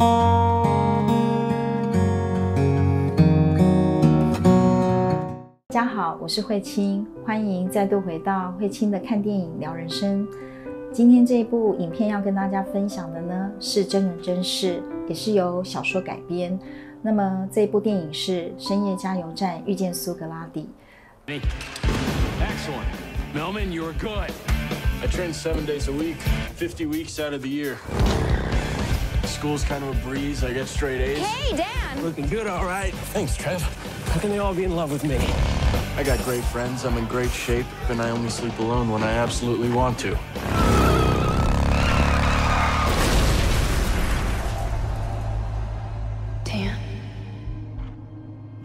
大家好，我是慧清，欢迎再度回到慧清的看电影聊人生。今天这一部影片要跟大家分享的呢，是真人真事，也是由小说改编。那么这一部电影是《深夜加油站遇见苏格拉底》。Excellent. Melman, you're good. I train seven days a week, 50 weeks out of the year. School's kind of a breeze. I get straight A's. Hey, Dan! Looking good, all right. Thanks, Trev. How can they all be in love with me? I got great friends. I'm in great shape, and I only sleep alone when I absolutely want to. Dan.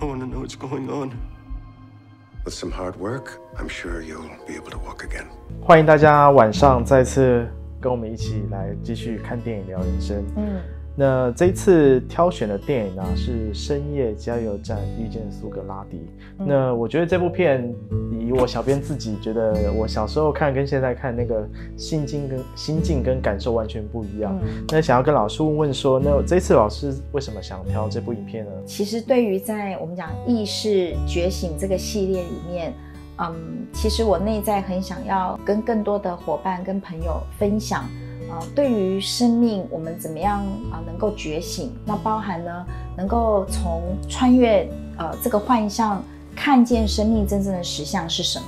I want to know what's going on. With some hard work, I'm sure you'll be able to walk again. 欢迎大家晚上再次 跟我们一起来继续看电影聊人生。嗯，那这一次挑选的电影啊是《深夜加油站遇见苏格拉底》。嗯那我觉得这部片以我小编自己觉得，我小时候看跟现在看那个心境跟心境跟感受完全不一样。嗯那想要跟老师问问说，那这次老师为什么想挑这部影片呢？其实对于在我们讲意识觉醒这个系列里面，嗯，其实我内在很想要跟更多的伙伴跟朋友分享，呃，对于生命我们怎么样啊、能够觉醒，那包含呢能够从穿越呃这个幻象，看见生命真正的实相是什么。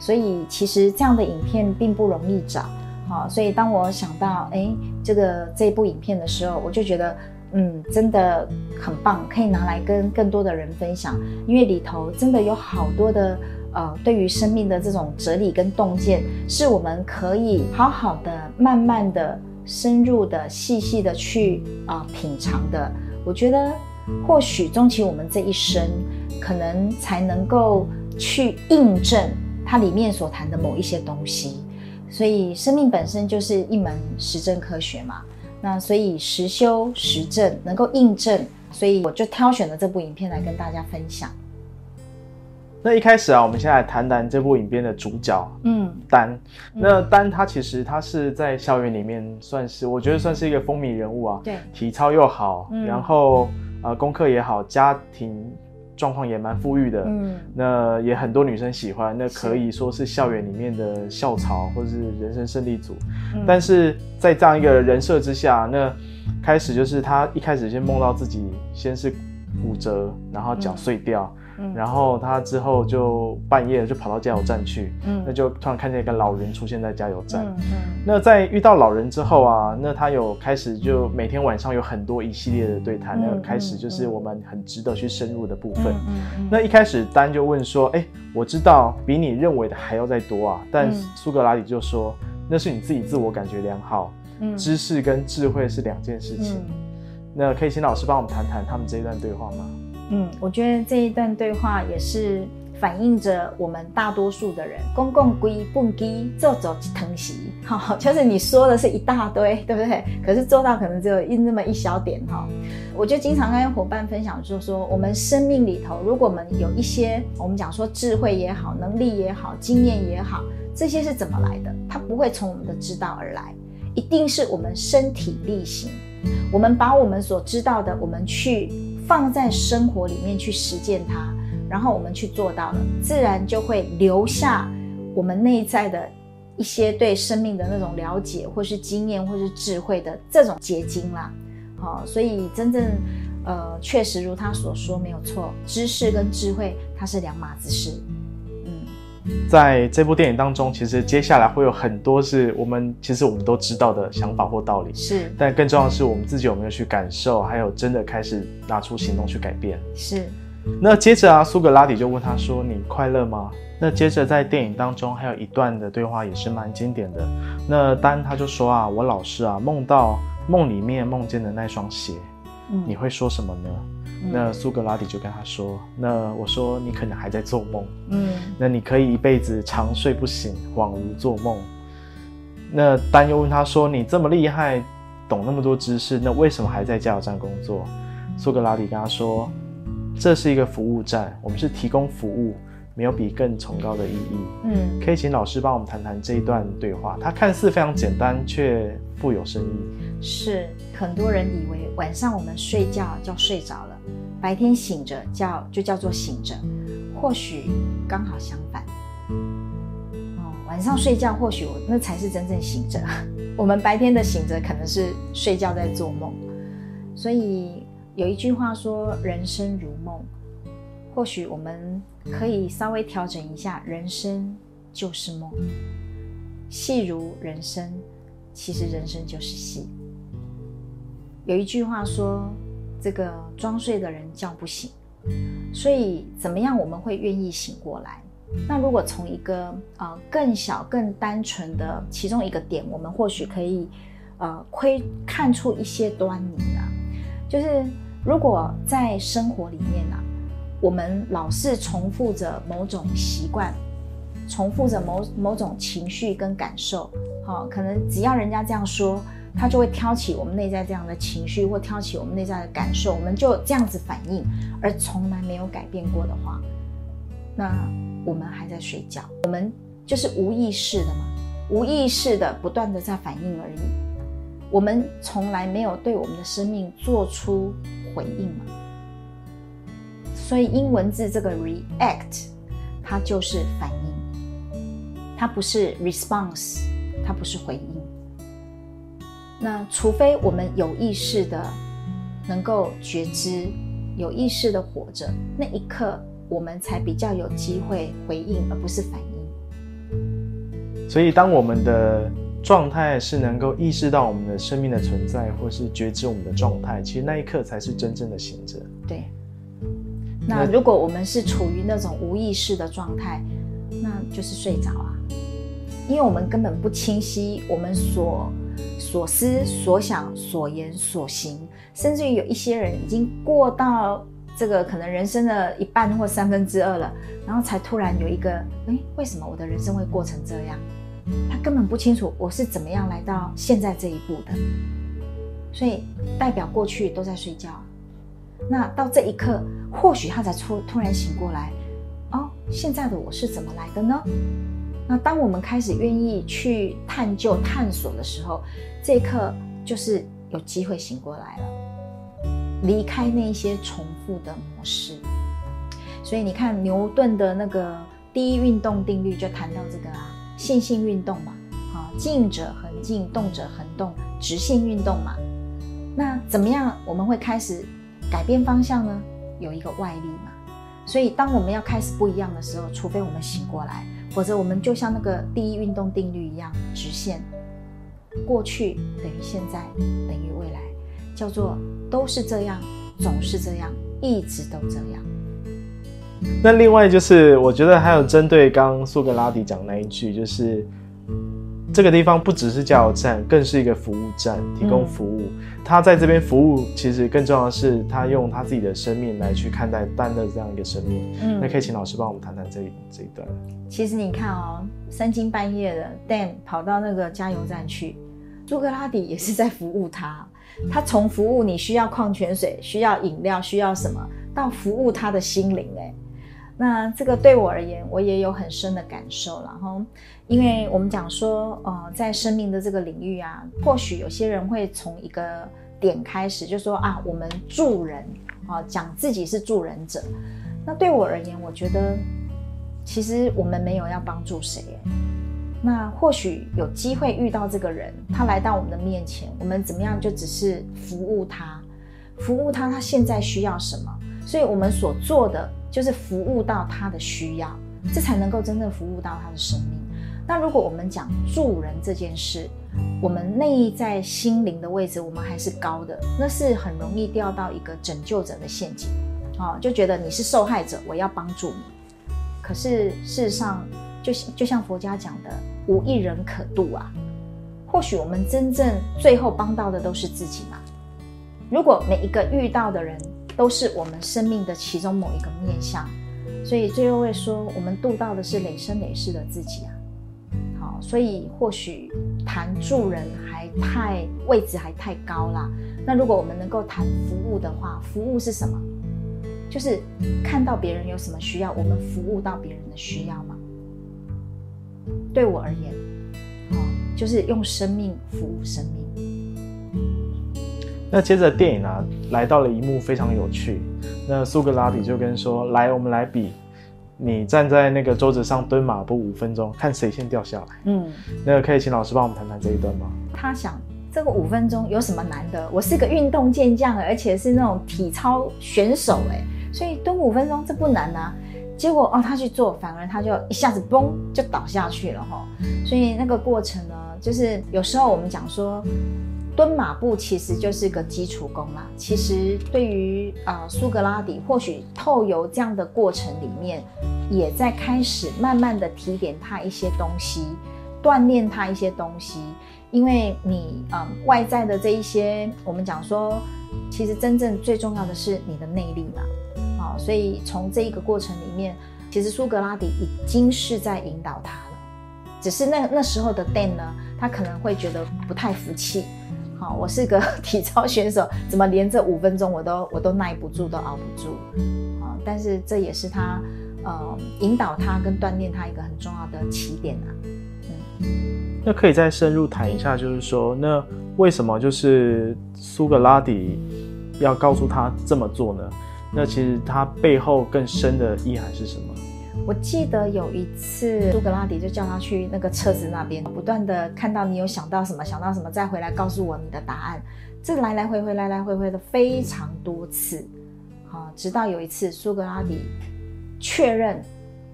所以其实这样的影片并不容易找，好、所以当我想到哎这个这部影片的时候，我就觉得嗯真的很棒，可以拿来跟更多的人分享，因为里头真的有好多的呃对于生命的这种哲理跟洞见，是我们可以好好的、慢慢的、深入的、细细的去啊、品尝的。我觉得或许终其我们这一生，可能才能够去印证它里面所谈的某一些东西。所以生命本身就是一门实证科学嘛，那所以实修实证能够印证，所以我就挑选了这部影片来跟大家分享。那一开始啊，我们先来谈谈这部影片的主角嗯丹。那丹他其实他是在校园里面算是，我觉得算是一个风靡人物啊。对体操又好，嗯然后呃功课也好，家庭状况也蛮富裕的。嗯那也很多女生喜欢，那可以说是校园里面的校草或是人生胜利组。嗯但是在这样一个人设之下，那开始就是他一开始先梦到自己先是骨折，然后脚碎掉，嗯然后他之后就半夜就跑到加油站去，嗯那就突然看见一个老人出现在加油站。嗯嗯那在遇到老人之后啊，那他有开始就每天晚上有很多一系列的对谈，嗯那开始就是我们很值得去深入的部分。那一开始丹就问说：“哎、我知道比你认为的还要再多啊。”但嗯苏格拉底就说：“那是你自己自我感觉良好，嗯知识跟智慧是两件事情。嗯那可以请老师帮我们谈谈他们这一段对话吗？嗯，我觉得这一段对话也是反映着我们大多数的人，公共规蹦基，做走腾席，哈，就是你说的是一大堆，对不对？可是做到可能只有一那么一小点，哈。我就经常跟伙伴分享，就是说，我们生命里头，如果我们有一些我们讲说智慧也好，能力也好，经验也好，这些是怎么来的？它不会从我们的知道而来，一定是我们身体力行。我们把我们所知道的，我们去放在生活里面去实践它，然后我们去做到了，自然就会留下我们内在的一些对生命的那种了解，或是经验，或是智慧的这种结晶啦。好、所以真正呃，确实如他所说，没有错，知识跟智慧它是两码子事。嗯在这部电影当中，其实接下来会有很多是我们其实我们都知道的想法或道理，是但更重要的是我们自己有没有去感受，还有真的开始拿出行动去改变。是，那接着啊，苏格拉底就问他说：“你快乐吗？”那接着在电影当中还有一段的对话也是蛮经典的。那丹他就说啊：“我老是啊梦到梦里面梦见的那双鞋，嗯你会说什么呢？”嗯那苏格拉底就跟他说：“那我说你可能还在做梦，嗯那你可以一辈子长睡不醒，恍如做梦。”那丹又问他说：“你这么厉害，懂那么多知识，那为什么还在加油站工作？”苏格拉底跟他说：“这是一个服务站，我们是提供服务。没有比更崇高的意义。嗯，可以请老师帮我们谈谈这一段对话，它看似非常简单，却富有深意。是很多人以为晚上我们睡觉就睡着了，白天醒着叫就叫做醒着，或许刚好相反。哦，晚上睡觉或许我那才是真正醒着，我们白天的醒着可能是睡觉在做梦。所以有一句话说“人生如梦”，或许我们可以稍微调整一下，人生就是梦，戏如人生，其实人生就是戏。有一句话说：“这个装睡的人叫不醒。”所以怎么样我们会愿意醒过来？那如果从一个呃更小、更单纯的其中一个点，我们或许可以呃窥看出一些端倪啊，就是如果在生活里面啊，我们老是重复着某种习惯，重复着某某种情绪跟感受，好、可能只要人家这样说。他就会挑起我们内在这样的情绪，或挑起我们内在的感受，我们就这样子反应，而从来没有改变过的话，那我们还在睡觉，我们就是无意识的嘛，无意识的不断的在反应而已，我们从来没有对我们的生命做出回应嘛。所以英文字这个 react，它就是反应，它不是 response，它不是回应。那除非我们有意识的能够觉知，有意识的活着，那一刻我们才比较有机会回应，而不是反应。所以，当我们的状态是能够意识到我们的生命的存在，或是觉知我们的状态，其实那一刻才是真正的醒着。对。那如果我们是处于那种无意识的状态，那就是睡着啊，因为我们根本不清晰我们所。所思所想所言所行，甚至于有一些人已经过到这个可能人生的一半或三分之二了，然后才突然有一个，哎，为什么我的人生会过成这样？他根本不清楚我是怎么样来到现在这一步的，所以代表过去都在睡觉。那到这一刻，或许他才突突然醒过来，哦，现在的我是怎么来的呢？那当我们开始愿意去探究、探索的时候，这一刻就是有机会醒过来了，离开那些重复的模式。所以你看牛顿的那个第一运动定律就谈到这个啊，线性运动嘛，啊，静者恒静，动者恒动，直线运动嘛。那怎么样我们会开始改变方向呢？有一个外力嘛。所以当我们要开始不一样的时候，除非我们醒过来。否则，我们就像那个第一运动定律一样，直线，过去等于现在等于未来，叫做都是这样，总是这样，一直都这样。那另外就是，我觉得还有针对刚苏格拉底讲那一句，就是这个地方不只是加油站，更是一个服务站，提供服务。他在这边服务，其实更重要的是，他用他自己的生命来去看待丹的这样一个生命。嗯，那可以请老师帮我们谈谈这一这一段。其实你看哦，三更半夜的，Dan 跑到那个加油站去，苏格拉底也是在服务他。他从服务你需要矿泉水、需要饮料、需要什么，到服务他的心灵。哎，那这个对我而言，我也有很深的感受。然后，因为我们讲说，呃，在生命的这个领域啊，或许有些人会从一个点开始，就说啊，我们助人啊，讲自己是助人者。那对我而言，我觉得其实我们没有要帮助谁。那或许有机会遇到这个人，他来到我们的面前，我们怎么样就只是服务他，服务他，他现在需要什么？所以我们所做的就是服务到他的需要，这才能够真正服务到他的生命。那如果我们讲助人这件事，我们内在心灵的位置，我们还是高的，那是很容易掉到一个拯救者的陷阱，啊，就觉得你是受害者，我要帮助你。可是事实上，就就像佛家讲的，无一人可渡啊。或许我们真正最后帮到的都是自己嘛。如果每一个遇到的人都是我们生命的其中某一个面相，所以最后会说，我们度到的是累生累世的自己啊。好所以或许谈助人还太位置还太高啦。那如果我们能够谈服务的话，服务是什么？就是看到别人有什么需要，我们服务到别人的需要吗。对我而言，哦，就是用生命服务生命。那接着电影啊，来到了一幕非常有趣。那苏格拉底就跟说：“来，我们来比，你站在那个桌子上蹲马步五分钟，看谁先掉下来。”嗯，那可以请老师帮我们谈谈这一段吗？他想这个五分钟有什么难的？我是个运动健将，而且是那种体操选手，哎，所以蹲五分钟这不难啊。结果哦，他去做，反而他就一下子嘣就倒下去了哈。所以那个过程呢，就是有时候我们讲说。蹲马步其实就是个基础功啦。其实对于啊苏格拉底，或许透由这样的过程里面，也在开始慢慢的提点他一些东西，锻炼他一些东西。因为你啊外在的这一些，我们讲说，其实真正最重要的是你的内力嘛。啊，所以从这一个过程里面，其实苏格拉底已经是在引导他了。只是那那时候的 Dan 呢，他可能会觉得不太服气。好，我是个 体操选手，怎么连这五分钟我都我都耐不住，都熬不住？啊！但是这也是他呃引导他跟锻炼他一个很重要的起点啊。嗯，那可以再深入谈一下，就是说，那为什么就是苏格拉底要告诉他这么做呢？那其实他背后更深的意涵是什么？我记得有一次，苏格拉底就叫他去那个车子那边，不断的看到你有想到什么，想到什么，再回来告诉我你的答案。这来来回回，来来回回的非常多次，好，直到有一次苏格拉底确认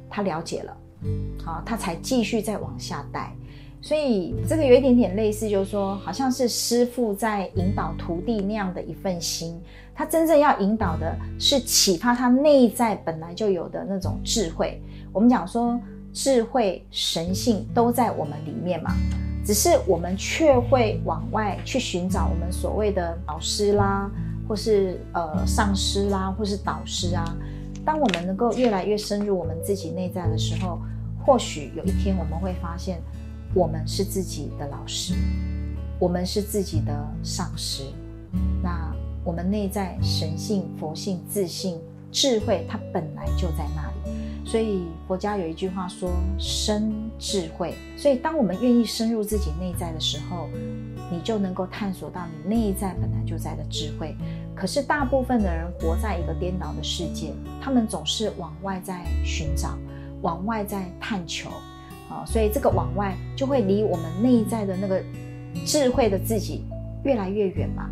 他了解了，好，他才继续再往下带。所以这个有一点点类似，就是说，好像是师傅在引导徒弟那样的一份心。他真正要引导的是启发他内在本来就有的那种智慧。我们讲说，智慧、神性都在我们里面嘛，只是我们却会往外去寻找我们所谓的老师啦，或是呃上师啦，或是导师啊。当我们能够越来越深入我们自己内在的时候，或许有一天我们会发现。我们是自己的老师，我们是自己的上师。那我们内在神性、佛性、自信、智慧，它本来就在那里。所以佛家有一句话说：“生智慧。”所以当我们愿意深入自己内在的时候，你就能够探索到你内在本来就在的智慧。可是大部分的人活在一个颠倒的世界，他们总是往外在寻找，往外在探求。啊，所以这个往外就会离我们内在的那个智慧的自己越来越远嘛。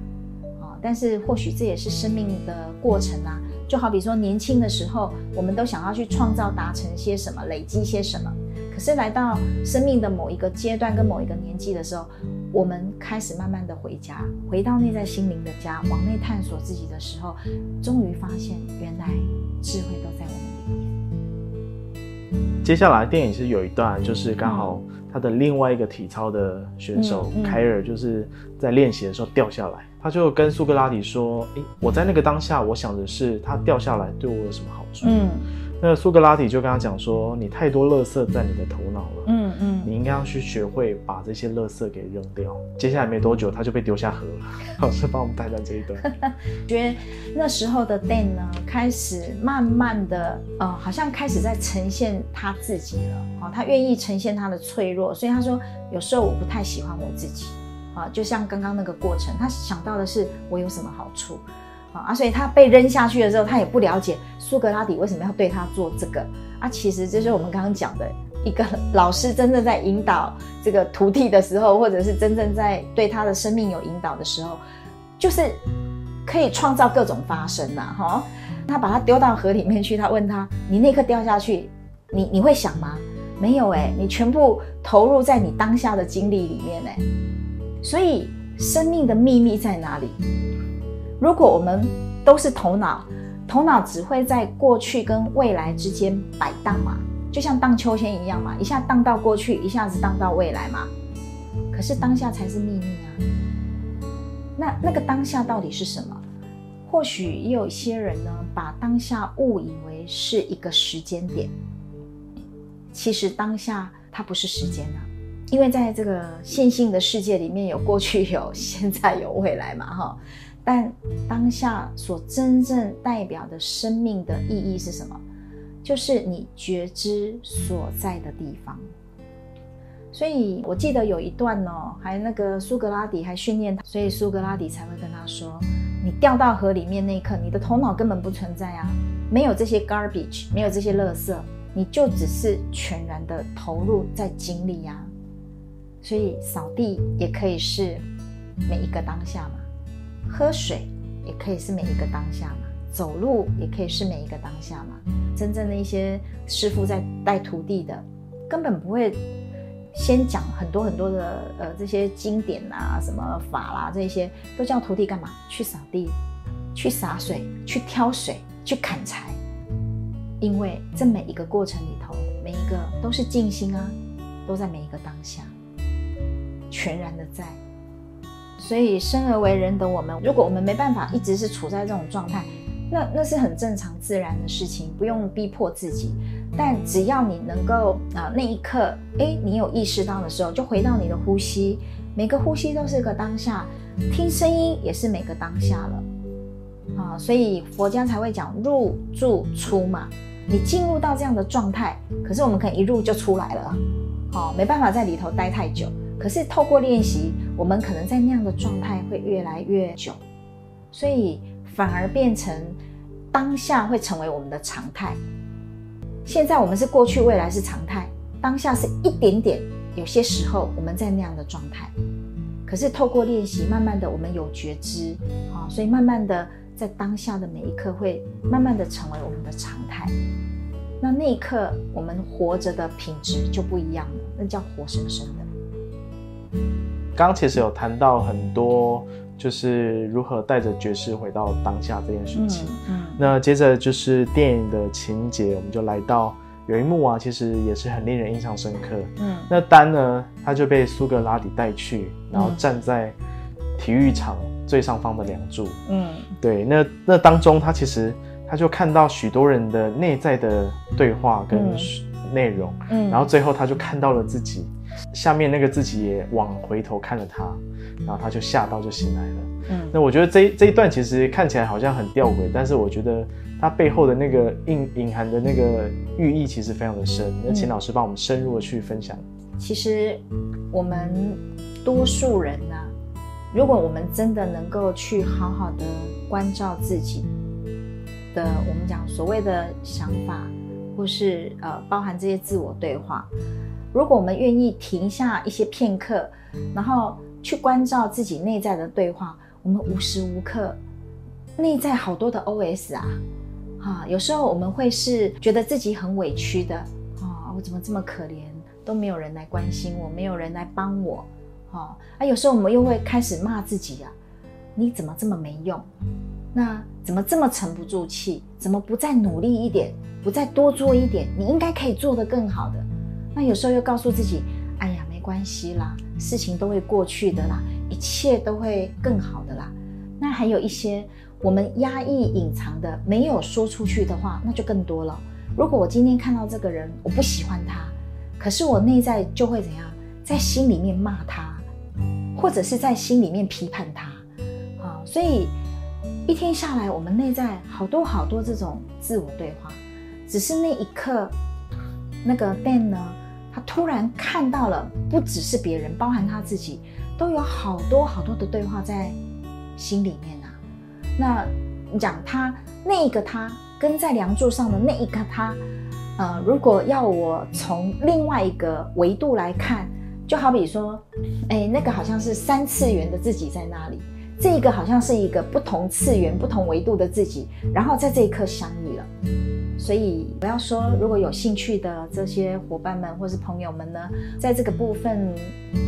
但是或许这也是生命的过程啊。就好比说年轻的时候，我们都想要去创造、达成些什么、累积些什么。可是来到生命的某一个阶段跟某一个年纪的时候，我们开始慢慢的回家，回到内在心灵的家，往内探索自己的时候，终于发现原来智慧都在我们里面。接下来电影是有一段，就是刚好他的另外一个体操的选手凯尔，就是在练习的时候掉下来，他就跟苏格拉底说：“诶，我在那个当下，我想的是他掉下来对我有什么好处？”嗯。那苏格拉底就跟他讲说：“你太多垃圾在你的头脑了，嗯嗯，你应该要去学会把这些垃圾给扔掉。”接下来没多久，他就被丢下河了。老师帮我们带到这一段。觉得那时候的 Dan 呢，开始慢慢的，呃，好像开始在呈现他自己了。哦，他愿意呈现他的脆弱，所以他说：“有时候我不太喜欢我自己。”啊，就像刚刚那个过程，他想到的是我有什么好处。啊，所以他被扔下去的时候，他也不了解苏格拉底为什么要对他做这个啊。其实这是我们刚刚讲的一个老师真正在引导这个徒弟的时候，或者是真正在对他的生命有引导的时候，就是可以创造各种发生呐。哈，他把他丢到河里面去，他问他：“你那刻掉下去，你你会想吗？”没有哎，你全部投入在你当下的经历里面哎。所以生命的秘密在哪里？如果我们都是头脑，头脑只会在过去跟未来之间摆荡嘛，就像荡秋千一样嘛，一下荡到过去，一下子荡到未来嘛。可是当下才是秘密啊。那那个当下到底是什么？或许也有一些人呢，把当下误以为是一个时间点。其实当下它不是时间啊，因为在这个线性的世界里面有过去、有现在、有未来嘛，哈。但当下所真正代表的生命的意义是什么？就是你觉知所在的地方。所以我记得有一段哦，还那个苏格拉底还训练他，所以苏格拉底才会跟他说：“你掉到河里面那一刻，你的头脑根本不存在啊，没有这些 garbage，没有这些垃圾，你就只是全然的投入在经历呀。所以扫地也可以是每一个当下嘛，喝水也可以是每一个当下嘛，走路也可以是每一个当下嘛。真正的一些师傅在带徒弟的，根本不会。”先讲很多很多的呃这些经典啊，什么法啦，这些都叫徒弟干嘛？去扫地，去洒水，去挑水，去砍柴。因为这每一个过程里头，每一个都是静心啊，都在每一个当下，全然的在。所以生而为人的我们，如果我们没办法一直是处在这种状态，那那是很正常自然的事情，不用逼迫自己。但只要你能够啊，那一刻，哎，你有意识到的时候，就回到你的呼吸，每个呼吸都是个当下，听声音也是每个当下了，啊，所以佛家才会讲入住出嘛。你进入到这样的状态，可是我们可以一入就出来了，哦，没办法在里头待太久。可是透过练习，我们可能在那样的状态会越来越久，所以反而变成当下会成为我们的常态。现在我们是过去，未来是常态，当下是一点点。有些时候我们在那样的状态，可是透过练习，慢慢的我们有觉知，啊，所以慢慢的在当下的每一刻会慢慢的成为我们的常态。那那一刻我们活着的品质就不一样了，那叫活生生的。刚其实有谈到很多。就是如何带着爵士回到当下这件事情。嗯，那接着就是电影的情节，我们就来到有一幕啊，其实也是很令人印象深刻。嗯，那丹呢，他就被苏格拉底带去，然后站在体育场最上方的梁柱。嗯，对，那那当中他其实他就看到许多人的内在的对话跟内容。嗯，然后最后他就看到了自己。下面那个自己也往回头看了他，然后他就吓到就醒来了。嗯，那我觉得这这一段其实看起来好像很吊诡，但是我觉得它背后的那个隐隐含的那个寓意其实非常的深。那请老师帮我们深入的去分享。其实我们多数人呢，如果我们真的能够去好好的关照自己的，我们讲所谓的想法，或是呃包含这些自我对话。如果我们愿意停下一些片刻，然后去关照自己内在的对话，我们无时无刻内在好多的 OS 啊，啊，有时候我们会是觉得自己很委屈的啊，我怎么这么可怜，都没有人来关心我，没有人来帮我，啊，啊，有时候我们又会开始骂自己啊，你怎么这么没用？那怎么这么沉不住气？怎么不再努力一点，不再多做一点？你应该可以做得更好的。那有时候又告诉自己，哎呀，没关系啦，事情都会过去的啦，一切都会更好的啦。那还有一些我们压抑、隐藏的、没有说出去的话，那就更多了。如果我今天看到这个人，我不喜欢他，可是我内在就会怎样，在心里面骂他，或者是在心里面批判他啊。所以一天下来，我们内在好多好多这种自我对话，只是那一刻，那个 Ben 呢？他突然看到了，不只是别人，包含他自己，都有好多好多的对话在心里面啊。那你讲他那一个他跟在梁柱上的那一个他，呃，如果要我从另外一个维度来看，就好比说，哎，那个好像是三次元的自己在那里，这一个好像是一个不同次元、不同维度的自己，然后在这一刻相遇了。所以我要说，如果有兴趣的这些伙伴们或是朋友们呢，在这个部分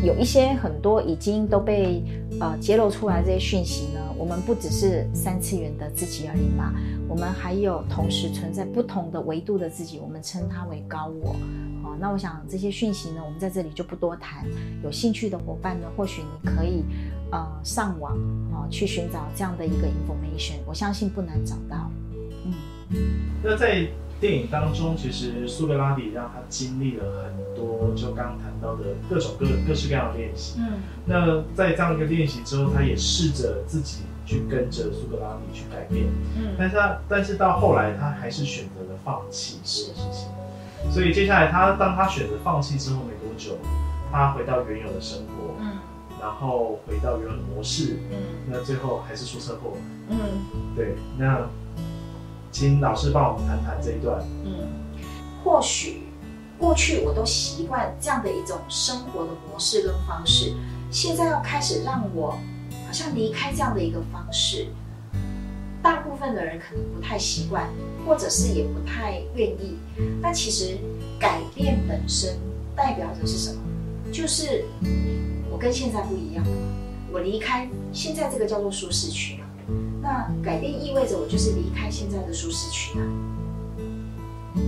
有一些很多已经都被呃揭露出来这些讯息呢，我们不只是三次元的自己而已嘛，我们还有同时存在不同的维度的自己，我们称它为高我。好，那我想这些讯息呢，我们在这里就不多谈。有兴趣的伙伴呢，或许你可以呃上网啊去寻找这样的一个 information，我相信不难找到。那在电影当中，其实苏格拉底让他经历了很多，就刚刚谈到的各种各各式各样的练习。嗯，那在这样一个练习之后，他也试着自己去跟着苏格拉底去改变，嗯。但是他但是到后来他还是选择了放弃。这件事情，所以接下来他当他选择放弃之后没多久，他回到原有的生活，嗯然后回到原有的模式，嗯那最后还是出车祸。嗯对，那请老师帮我们谈谈这一段。嗯，或许过去我都习惯这样的一种生活的模式跟方式，现在要开始让我好像离开这样的一个方式，大部分的人可能不太习惯，或者是也不太愿意。那其实改变本身代表着是什么？就是我跟现在不一样了，我离开现在这个叫做舒适区了。那改变意味着我就是离开现在的舒适区啊。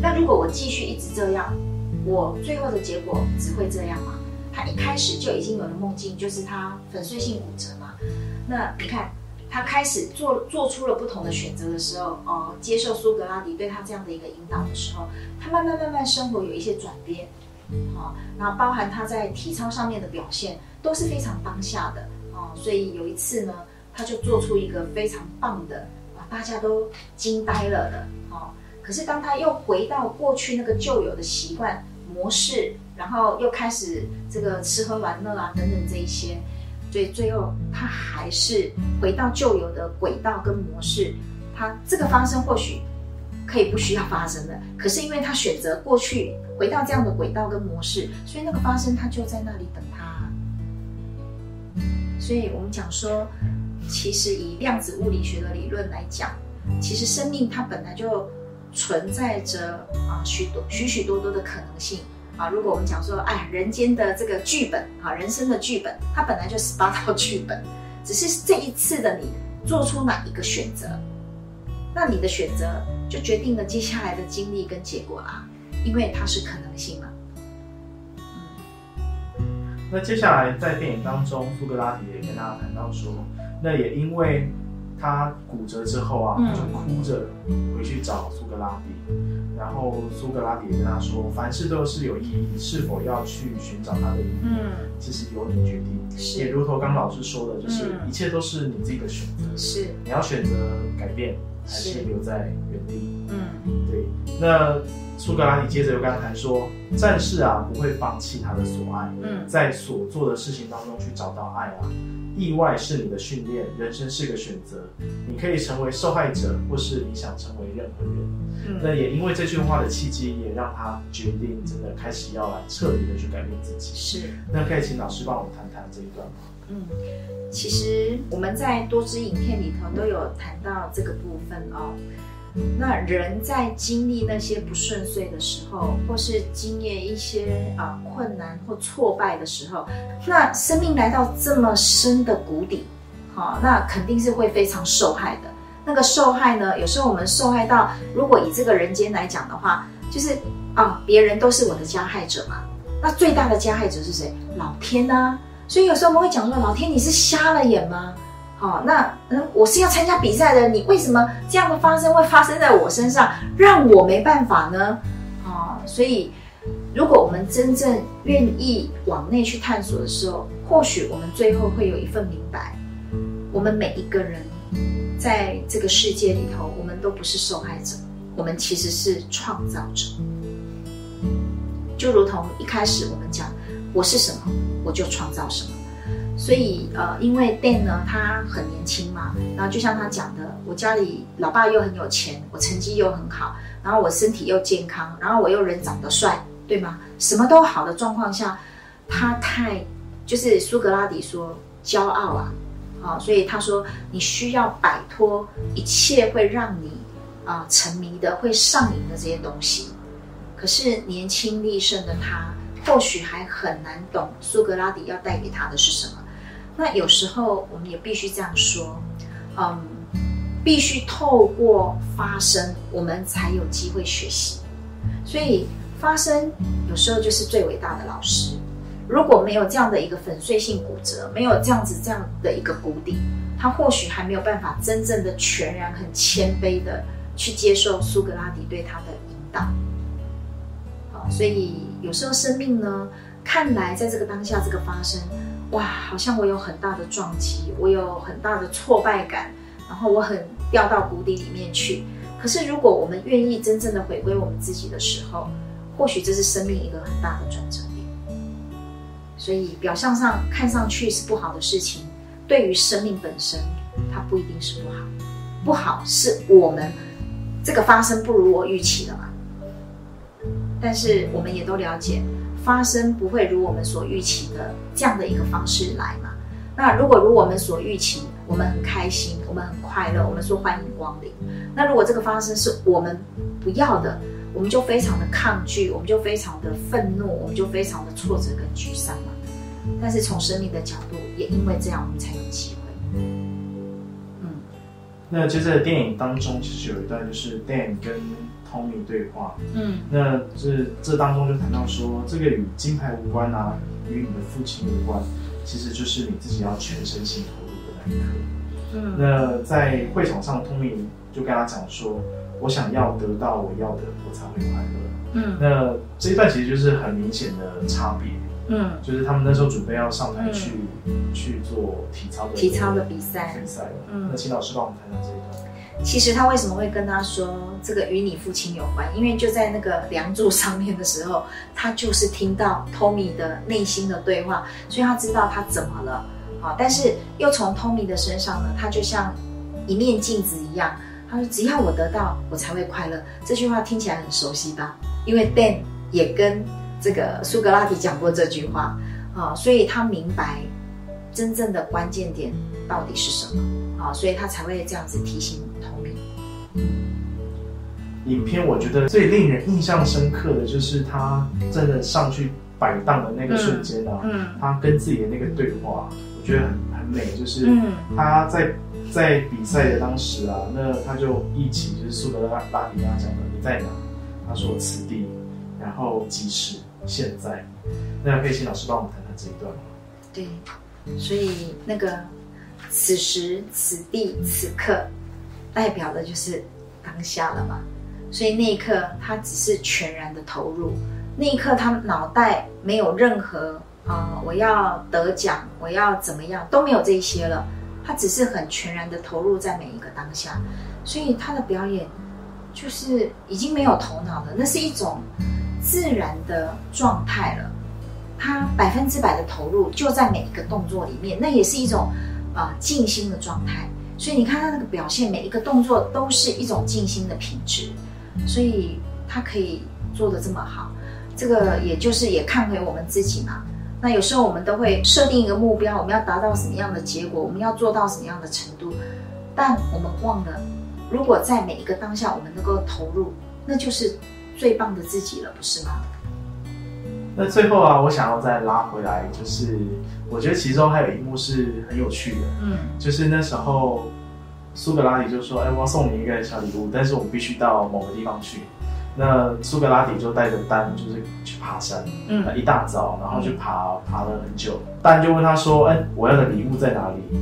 那如果我继续一直这样，我最后的结果只会这样嘛？他一开始就已经有了梦境，就是他粉碎性骨折嘛。那你看，他开始做做出了不同的选择的时候，哦、接受苏格拉底对他这样的一个引导的时候，他慢慢慢慢生活有一些转变，哦，然后包含他在体操上面的表现都是非常当下的哦。所以有一次呢，他就做出一个非常棒的啊，大家都惊呆了的哦。可是当他又回到过去那个旧有的习惯模式，然后又开始这个吃喝玩乐啊等等这一些，所以最后他还是回到旧有的轨道跟模式。他这个发生或许可以不需要发生的，可是因为他选择过去回到这样的轨道跟模式，所以那个发生他就在那里等他。所以我们讲说，其实以量子物理学的理论来讲，其实生命它本来就存在着啊许多许许多多的可能性啊。如果我们讲说，哎，人间的这个剧本啊，人生的剧本，它本来就十八套剧本，只是这一次的你做出哪一个选择，那你的选择就决定了接下来的经历跟结果啦，因为它是可能性嘛。那接下来在电影当中，苏格拉底也跟大家谈到说，那也因为他骨折之后啊，嗯他就哭着回去找苏格拉底，然后苏格拉底也跟他说，凡事都是有意义，是否要去寻找它的意义，嗯，其实由你决定。也如同刚老师说的，就是嗯一切都是你自己的选择，是，你要选择改变，还是是留在原地。嗯对，那苏格拉底接着又跟他谈说，战士啊不会放弃他的所爱，嗯在所做的事情当中去找到爱啊。意外是你的训练，人生是个选择，你可以成为受害者，或是你想成为任何人。那嗯，也因为这句话的契机，也让他决定真的开始要来彻底的去改变自己。是。那可以请老师帮我们谈谈这一段吗？嗯，其实我们在多支影片里头都有谈到这个部分哦。那人在经历那些不顺遂的时候，或是经验一些啊、困难或挫败的时候，那生命来到这么深的谷底，好、那肯定是会非常受害的。那个受害呢，有时候我们受害到，如果以这个人间来讲的话，就是啊，别人都是我的加害者嘛。那最大的加害者是谁？老天啊！所以有时候我们会讲说，老天你是瞎了眼吗？好、那嗯，我是要参加比赛的，你为什么这样的发生会发生在我身上，让我没办法呢？啊、所以如果我们真正愿意往内去探索的时候，或许我们最后会有一份明白，我们每一个人在这个世界里头，我们都不是受害者，我们其实是创造者。就如同一开始我们讲，我是什么，我就创造什么。所以呃，因为 Dan 呢，他很年轻嘛，然后就像他讲的，我家里老爸又很有钱，我成绩又很好，然后我身体又健康，然后我又人长得帅，对吗？什么都好的状况下，他太就是苏格拉底说骄傲啊，啊，所以他说你需要摆脱一切会让你啊、沉迷的、会上瘾的这些东西。可是年轻力盛的他，或许还很难懂苏格拉底要带给他的是什么。那有时候我们也必须这样说，嗯，必须透过发生，我们才有机会学习。所以发生有时候就是最伟大的老师。如果没有这样的一个粉碎性骨折，没有这样子这样的一个谷底，他或许还没有办法真正的全然很谦卑的去接受苏格拉底对他的引导。好，所以有时候生命呢，看来在这个当下这个发生，哇，好像我有很大的撞击，我有很大的挫败感，然后我很掉到谷底里面去。可是如果我们愿意真正的回归我们自己的时候，或许这是生命一个很大的转折点。所以表象上看上去是不好的事情，对于生命本身，它不一定是不好。不好是我们这个发生不如我预期的嘛。但是我们也都了解，发生不会如我们所预期的这样的一个方式来嘛。那如果如我们所预期，我们很开心，我们很快乐，我们说欢迎光临。那如果这个发生是我们不要的，我们就非常的抗拒，我们就非常的愤怒，我们就非常的挫折跟沮丧嘛。但是从生命的角度，也因为这样，我们才有机会。嗯，那接着电影当中，其实有一段就是 Dan 跟 Tommy 对话，嗯那这这当中就谈到说，这个与金牌无关啊，与你的父亲无关，其实就是你自己要全身心投入的那一刻。嗯那在会场上，Tommy 就跟他讲说：“我想要得到我要的，我才会快乐。”嗯那这一段其实就是很明显的差别，嗯，就是他们那时候准备要上台去、去做体操的体操的比赛比赛了。嗯那请老师帮我们谈谈这一段。其实他为什么会跟他说这个与你父亲有关？因为就在那个梁柱上面的时候，他就是听到 Tommy 的内心的对话，所以他知道他怎么了。好，但是又从 Tommy 的身上呢，他就像一面镜子一样。他说：“只要我得到，我才会快乐。”这句话听起来很熟悉吧？因为 Dan 也跟这个苏格拉底讲过这句话啊，所以他明白真正的关键点到底是什么啊，所以他才会这样子提醒影片我觉得最令人印象深刻的就是他真的上去摆荡的那个瞬间啊，嗯他跟自己的那个对话，我觉得很很美，就是嗯他在在比赛的当时啊，那他就一起就是苏格拉拉底跟他讲的你在哪？他说此地，然后即时现在。那可以请老师帮我们谈谈这一段吗？对，所以那个此时此地此刻，代表的就是当下了嘛。所以那一刻，他只是全然的投入。那一刻，他脑袋没有任何啊、我要得奖，我要怎么样，都没有这些了。他只是很全然的投入在每一个当下，所以他的表演就是已经没有头脑了，那是一种自然的状态了。他百分之百的投入就在每一个动作里面，那也是一种啊、静心的状态。所以你看他那个表现，每一个动作都是一种静心的品质，所以他可以做得这么好。这个也就是也看回我们自己嘛。那有时候我们都会设定一个目标，我们要达到什么样的结果，我们要做到什么样的程度，但我们忘了，如果在每一个当下我们能够投入，那就是最棒的自己了，不是吗？那最后啊，我想要再拉回来，就是我觉得其中还有一幕是很有趣的，嗯就是那时候苏格拉底就说：“哎，我要送你一个小礼物，但是我们必须到某个地方去。”那苏格拉底就带着丹，就是去爬山，嗯一大早，然后去爬爬了很久。丹就问他说：“哎，我要的礼物在哪里？”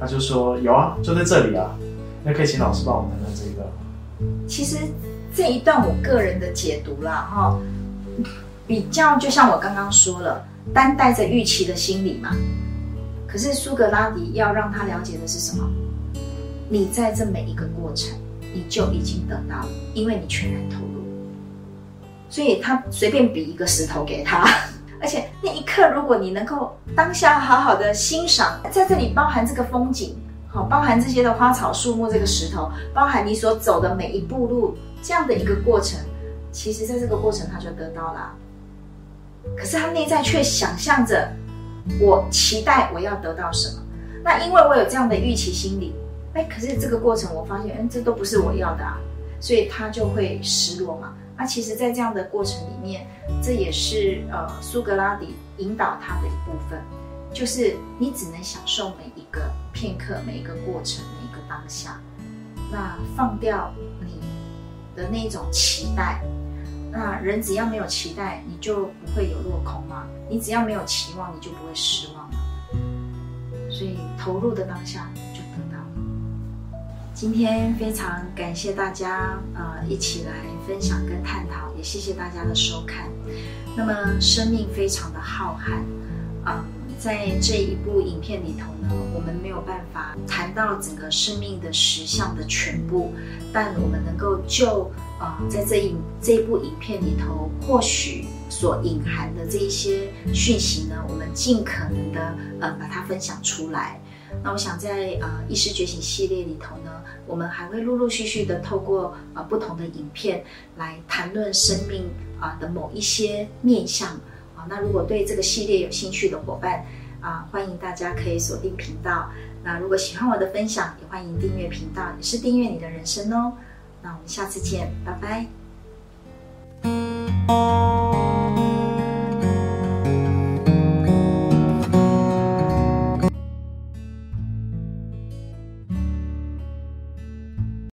他就说：“有啊，就在这里啊。”那可以请老师帮我们谈谈这一段？其实这一段我个人的解读啦，哈，比较就像我刚刚说了，单带着预期的心理嘛。可是苏格拉底要让他了解的是什么？你在这每一个过程，你就已经得到了，因为你全然投入。所以他随便比一个石头给他，而且那一刻，如果你能够当下好好的欣赏，在这里包含这个风景，好，包含这些的花草树木，这个石头，包含你所走的每一步路，这样的一个过程，其实在这个过程他就得到了。可是他内在却想象着，我期待我要得到什么。那因为我有这样的预期心理，哎，可是这个过程我发现，嗯，这都不是我要的啊，所以他就会失落嘛。那其实，在这样的过程里面，这也是呃苏格拉底引导他的一部分，就是你只能享受每一个片刻、每一个过程、每一个当下，那放掉你的那种期待。那人只要没有期待，你就不会有落空嘛。你只要没有期望，你就不会失望嘛。所以投入的当下就得到了。今天非常感谢大家呃一起来分享跟探讨，也谢谢大家的收看。那么生命非常的浩瀚，啊，在这一部影片里头呢，我们没有办法谈到整个生命的实相的全部，但我们能够就呃，在这一这一部影片里头，或许所隐含的这一些讯息呢，我们尽可能的呃把它分享出来。那我想在呃意识觉醒系列里头呢，我们还会陆陆续续的透过呃不同的影片来谈论生命啊的某一些面向那如果对这个系列有兴趣的伙伴啊，欢迎大家可以锁定频道。那如果喜欢我的分享，也欢迎订阅频道，也是订阅你的人生哦。那我们下次见，拜拜。